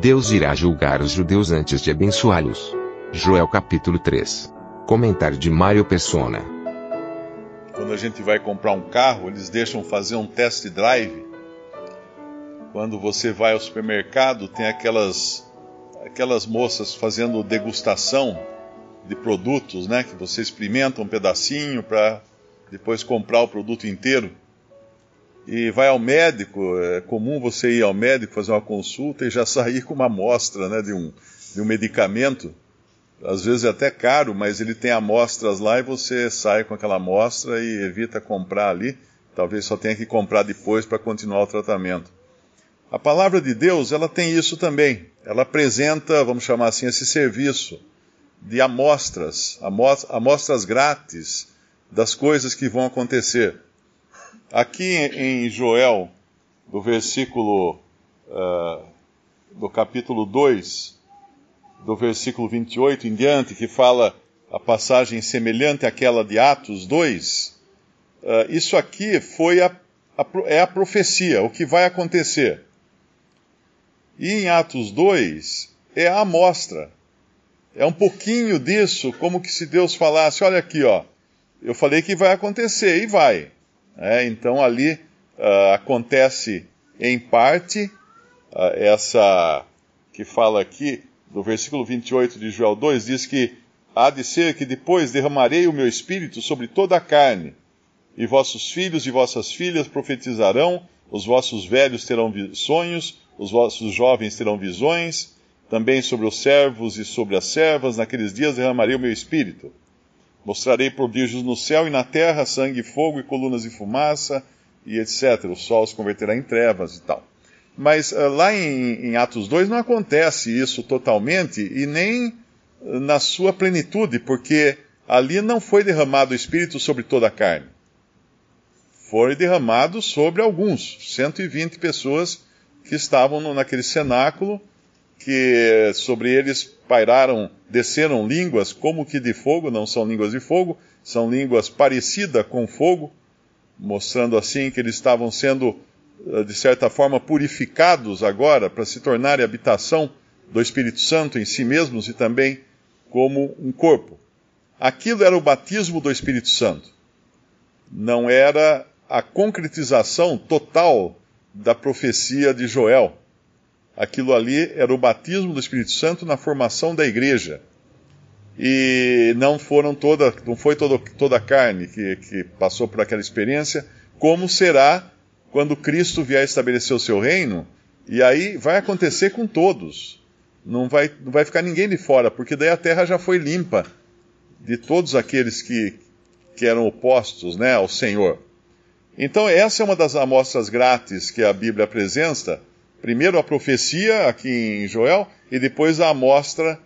Deus irá julgar os judeus antes de abençoá-los. Joel capítulo 3. Comentário de Mário Persona. Quando a gente vai comprar um carro, eles deixam fazer um test drive. Quando você vai ao supermercado, tem aquelas aquelas moças fazendo degustação de produtos, né, que você experimenta um pedacinho para depois comprar o produto inteiro. E vai ao médico, é comum você ir ao médico fazer uma consulta e já sair com uma amostra né, de, um, de um medicamento. Às vezes é até caro, mas ele tem amostras lá e você sai com aquela amostra e evita comprar ali. Talvez só tenha que comprar depois para continuar o tratamento. A palavra de Deus, ela tem isso também. Ela apresenta, vamos chamar assim, esse serviço de amostras, amostras grátis das coisas que vão acontecer. Aqui em Joel, do versículo, uh, do capítulo 2, do versículo 28 em diante, que fala a passagem semelhante àquela de Atos 2, uh, isso aqui foi a, a, é a profecia, o que vai acontecer. E em Atos 2 é a amostra. É um pouquinho disso, como que se Deus falasse: olha aqui, ó, eu falei que vai acontecer, e vai. É, então ali uh, acontece em parte uh, essa que fala aqui, do versículo 28 de Joel 2, diz que há de ser que depois derramarei o meu espírito sobre toda a carne, e vossos filhos e vossas filhas profetizarão, os vossos velhos terão sonhos, os vossos jovens terão visões, também sobre os servos e sobre as servas, naqueles dias derramarei o meu espírito Mostrarei prodígios no céu e na terra, sangue, fogo e colunas de fumaça, e etc. O sol se converterá em trevas e tal. Mas uh, lá em, em, Atos 2 não acontece isso totalmente e nem uh, na sua plenitude, porque ali não foi derramado o Espírito sobre toda a carne. Foi derramado sobre alguns, 120 pessoas que estavam no, naquele cenáculo, que sobre eles pairaram, desceram línguas como que de fogo, não são línguas de fogo, são línguas parecidas com fogo, mostrando assim que eles estavam sendo, eh, de certa forma, purificados agora para se tornarem habitação do Espírito Santo em si mesmos e também como um corpo. Aquilo era o batismo do Espírito Santo. Não era a concretização total da profecia de Joel aquilo ali era o batismo do Espírito Santo na formação da igreja. E não foram toda, não foi toda, toda a carne que, que passou por aquela experiência, como será quando Cristo vier estabelecer o seu reino, e aí vai acontecer com todos. Não vai, não vai ficar ninguém de fora, porque daí a terra já foi limpa de todos aqueles que, que eram opostos né, ao Senhor. Então, essa é uma das amostras grátis que a Bíblia apresenta Primeiro a profecia aqui em Joel e depois a amostra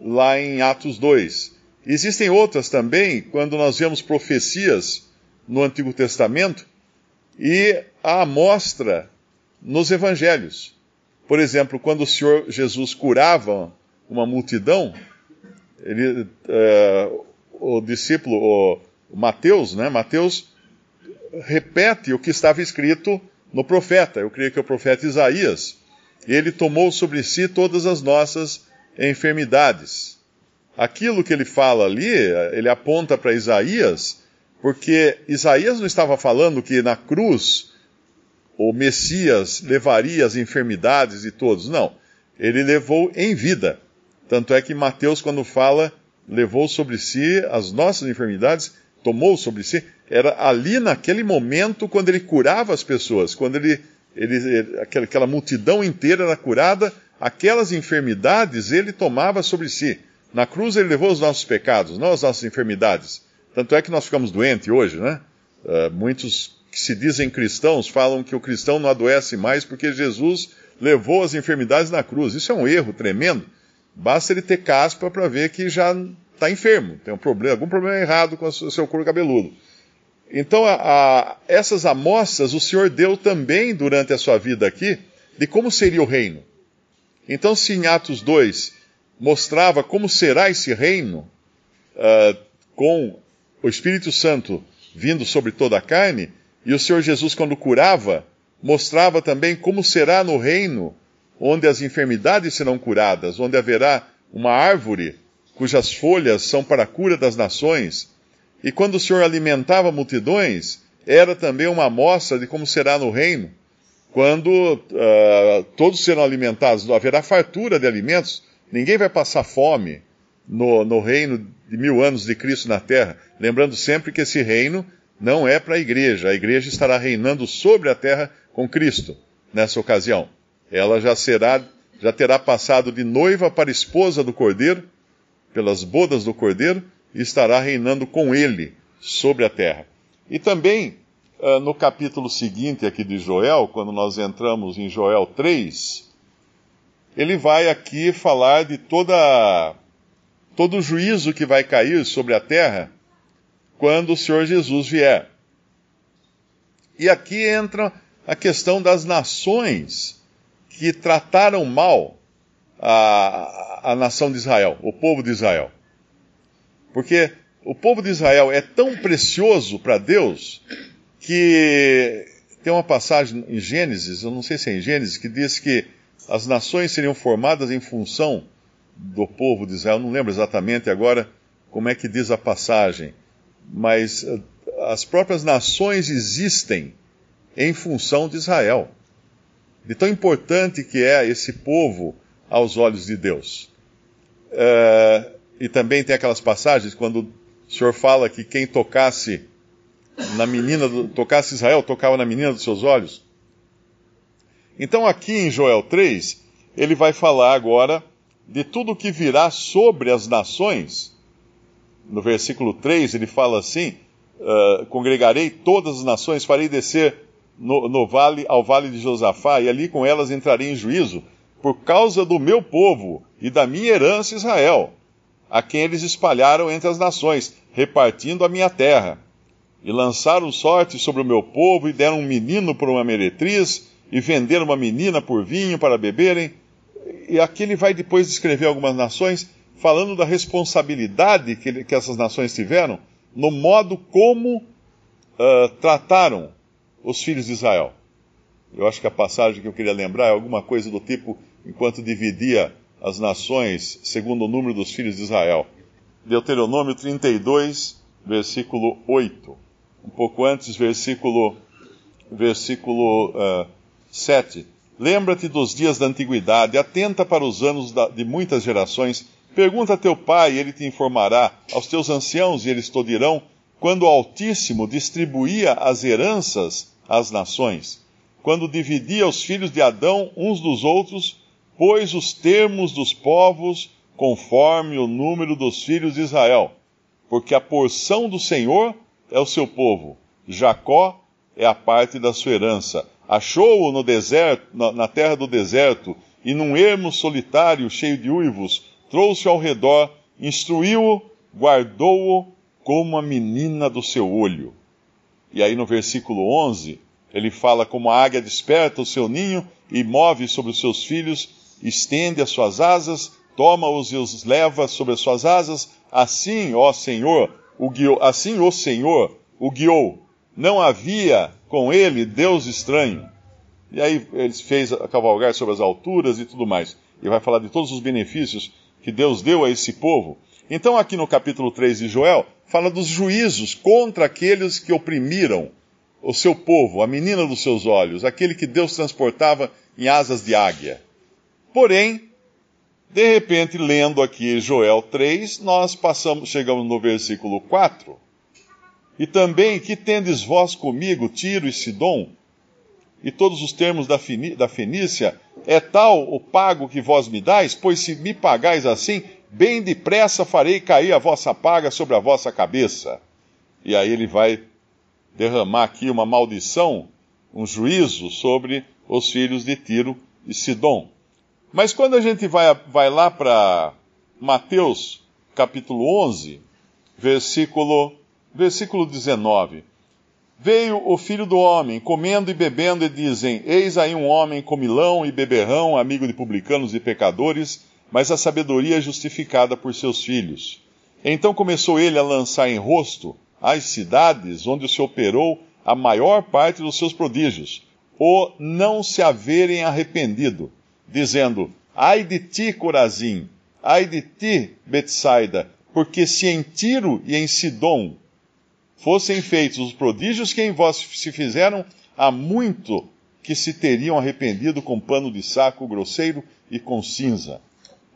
lá em Atos 2. Existem outras também, quando nós vemos profecias no Antigo Testamento e a amostra nos evangelhos. Por exemplo, quando o Senhor Jesus curava uma multidão, ele, é, o discípulo, o Mateus, né? Mateus repete o que estava escrito no profeta, eu creio que é o profeta Isaías, ele tomou sobre si todas as nossas enfermidades. Aquilo que ele fala ali, ele aponta para Isaías, porque Isaías não estava falando que na cruz o Messias levaria as enfermidades de todos, não. Ele levou em vida. Tanto é que Mateus, quando fala, levou sobre si as nossas enfermidades, tomou sobre si, era ali naquele momento quando ele curava as pessoas, quando ele, ele, aquela multidão inteira era curada, aquelas enfermidades ele tomava sobre si. Na cruz ele levou os nossos pecados, não as nossas enfermidades. Tanto é que nós ficamos doentes hoje, né? Uh, muitos que se dizem cristãos falam que o cristão não adoece mais porque Jesus levou as enfermidades na cruz. Isso é um erro tremendo. Basta ele ter caspa para ver que já está enfermo, tem um problema, algum problema errado com o seu couro cabeludo. Então, a, a, essas amostras o Senhor deu também durante a sua vida aqui de como seria o reino. Então, se em Atos 2 mostrava como será esse reino, uh, com o Espírito Santo vindo sobre toda a carne, e o Senhor Jesus, quando curava, mostrava também como será no reino, onde as enfermidades serão curadas, onde haverá uma árvore cujas folhas são para a cura das nações. E quando o Senhor alimentava multidões, era também uma amostra de como será no reino, quando uh, todos serão alimentados, haverá fartura de alimentos, ninguém vai passar fome no, no reino de mil anos de Cristo na terra. Lembrando sempre que esse reino não é para a igreja, a igreja estará reinando sobre a terra com Cristo nessa ocasião. Ela já será, já terá passado de noiva para esposa do Cordeiro, pelas bodas do Cordeiro, e estará reinando com ele sobre a terra. E também, uh, no capítulo seguinte aqui de Joel, quando nós entramos em Joel 3, ele vai aqui falar de toda, todo o juízo que vai cair sobre a terra quando o Senhor Jesus vier. E aqui entra a questão das nações que trataram mal a, a nação de Israel, o povo de Israel. Porque o povo de Israel é tão precioso para Deus que tem uma passagem em Gênesis, eu não sei se é em Gênesis, que diz que as nações seriam formadas em função do povo de Israel. Não lembro exatamente agora como é que diz a passagem, mas eh, as próprias nações existem em função de Israel. De tão importante que é esse povo aos olhos de Deus. Uh, e também tem aquelas passagens quando o Senhor fala que quem tocasse na menina, do, tocasse Israel, tocava na menina dos seus olhos. Então aqui em Joel 3, ele vai falar agora de tudo que virá sobre as nações. No versículo 3 ele fala assim: uh, Congregarei todas as nações, farei descer no, no, vale, ao vale de Josafá, e ali com elas entrarei em juízo, por causa do meu povo e da minha herança Israel, a quem eles espalharam entre as nações, repartindo a minha terra. E lançaram sorte sobre o meu povo, e deram um menino por uma meretriz, e venderam uma menina por vinho para beberem. E aqui ele vai depois descrever algumas nações, falando da responsabilidade que, ele, que essas nações tiveram no modo como uh, trataram os filhos de Israel. Eu acho que a passagem que eu queria lembrar é alguma coisa do tipo, enquanto dividia as nações segundo o número dos filhos de Israel. Deuteronômio 32, versículo 8. Um pouco antes, versículo, versículo uh, 7. Lembra-te dos dias da antiguidade, atenta para os anos da, de muitas gerações. Pergunta a teu pai, e ele te informará, aos teus anciãos, e eles te dirão, quando o Altíssimo distribuía as heranças às nações, quando dividia os filhos de Adão uns dos outros, pôs os termos dos povos conforme o número dos filhos de Israel, porque a porção do Senhor é o seu povo, Jacó é a parte da sua herança. Achou-o no deserto, na, terra do deserto, e num ermo solitário cheio de uivos, trouxe-o ao redor, instruiu-o, guardou-o como a menina do seu olho. E aí no versículo 11, ele fala como a águia desperta o seu ninho e move sobre os seus filhos, estende as suas asas, toma-os e os leva sobre as suas asas. Assim, ó Senhor, o guiou, assim o Senhor o guiou. Não havia com ele Deus estranho. E aí ele fez cavalgar sobre as alturas e tudo mais. E vai falar de todos os benefícios que Deus deu a esse povo. Então, aqui no capítulo 3 de Joel, fala dos juízos contra aqueles que oprimiram o seu povo, a menina dos seus olhos, aquele que Deus transportava em asas de águia. Porém, de repente, lendo aqui Joel 3, nós passamos, chegamos no versículo 4. E também, que tendes vós comigo, Tiro e Sidom, e todos os termos da, da Fenícia, é tal o pago que vós me dais? Pois se me pagais assim, bem depressa farei cair a vossa paga sobre a vossa cabeça. E aí ele vai derramar aqui uma maldição, um juízo sobre os filhos de Tiro e Sidom. Mas quando a gente vai, vai lá para Mateus capítulo 11, versículo, versículo 19. Veio o filho do homem, comendo e bebendo, e dizem: Eis aí um homem comilão e beberrão, amigo de publicanos e pecadores, mas a sabedoria é justificada por seus filhos. Então começou ele a lançar em rosto as cidades onde se operou a maior parte dos seus prodígios, ou não se haverem arrependido, dizendo: Ai de ti, Corazim, ai de ti, Betsaida, porque se em Tiro e em Sidom fossem feitos os prodígios que em vós se fizeram, há muito que se teriam arrependido com pano de saco grosseiro e com cinza.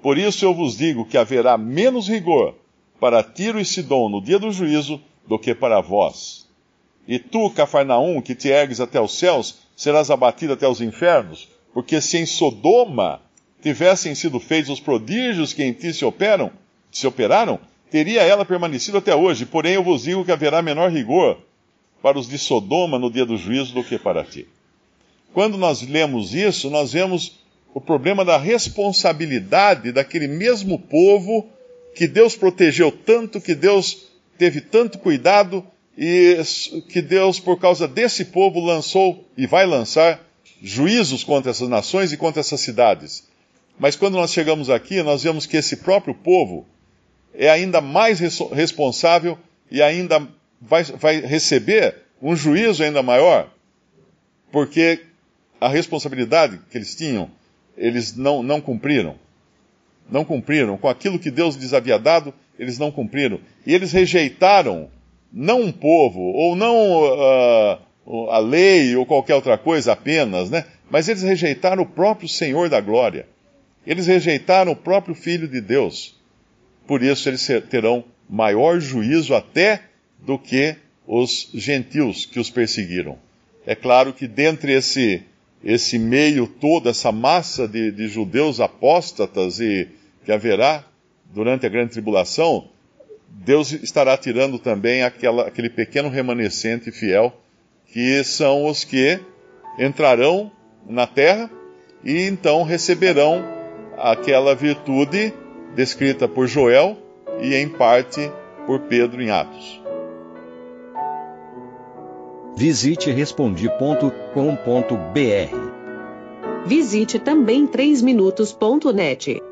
Por isso eu vos digo que haverá menos rigor para Tiro e Sidom no dia do juízo do que para vós. E tu, Cafarnaum, que te ergues até os céus, serás abatido até os infernos, porque se em Sodoma tivessem sido feitos os prodígios que em ti se operam, se operaram, teria ela permanecido até hoje. Porém, eu vos digo que haverá menor rigor para os de Sodoma no dia do juízo do que para ti. Quando nós lemos isso, nós vemos o problema da responsabilidade daquele mesmo povo que Deus protegeu tanto, que Deus teve tanto cuidado e que Deus, por causa desse povo, lançou e vai lançar juízos contra essas nações e contra essas cidades. Mas quando nós chegamos aqui, nós vemos que esse próprio povo é ainda mais responsável e ainda vai, vai receber um juízo ainda maior, porque a responsabilidade que eles tinham, eles não, não cumpriram. Não cumpriram. Com aquilo que Deus lhes havia dado, eles não cumpriram. E eles rejeitaram não um povo, ou não uh, a lei ou qualquer outra coisa apenas, né? Mas eles rejeitaram o próprio Senhor da glória. Eles rejeitaram o próprio Filho de Deus por isso eles terão maior juízo até do que os gentios que os perseguiram. É claro que dentre esse, esse meio todo, essa massa de, de judeus apóstatas e que haverá durante a grande tribulação, Deus estará tirando também aquela, aquele pequeno remanescente fiel, que são os que entrarão na terra e então receberão aquela virtude descrita por Joel e em parte por Pedro em Atos. Visite respondi.com.br. Visite também 3minutos.net.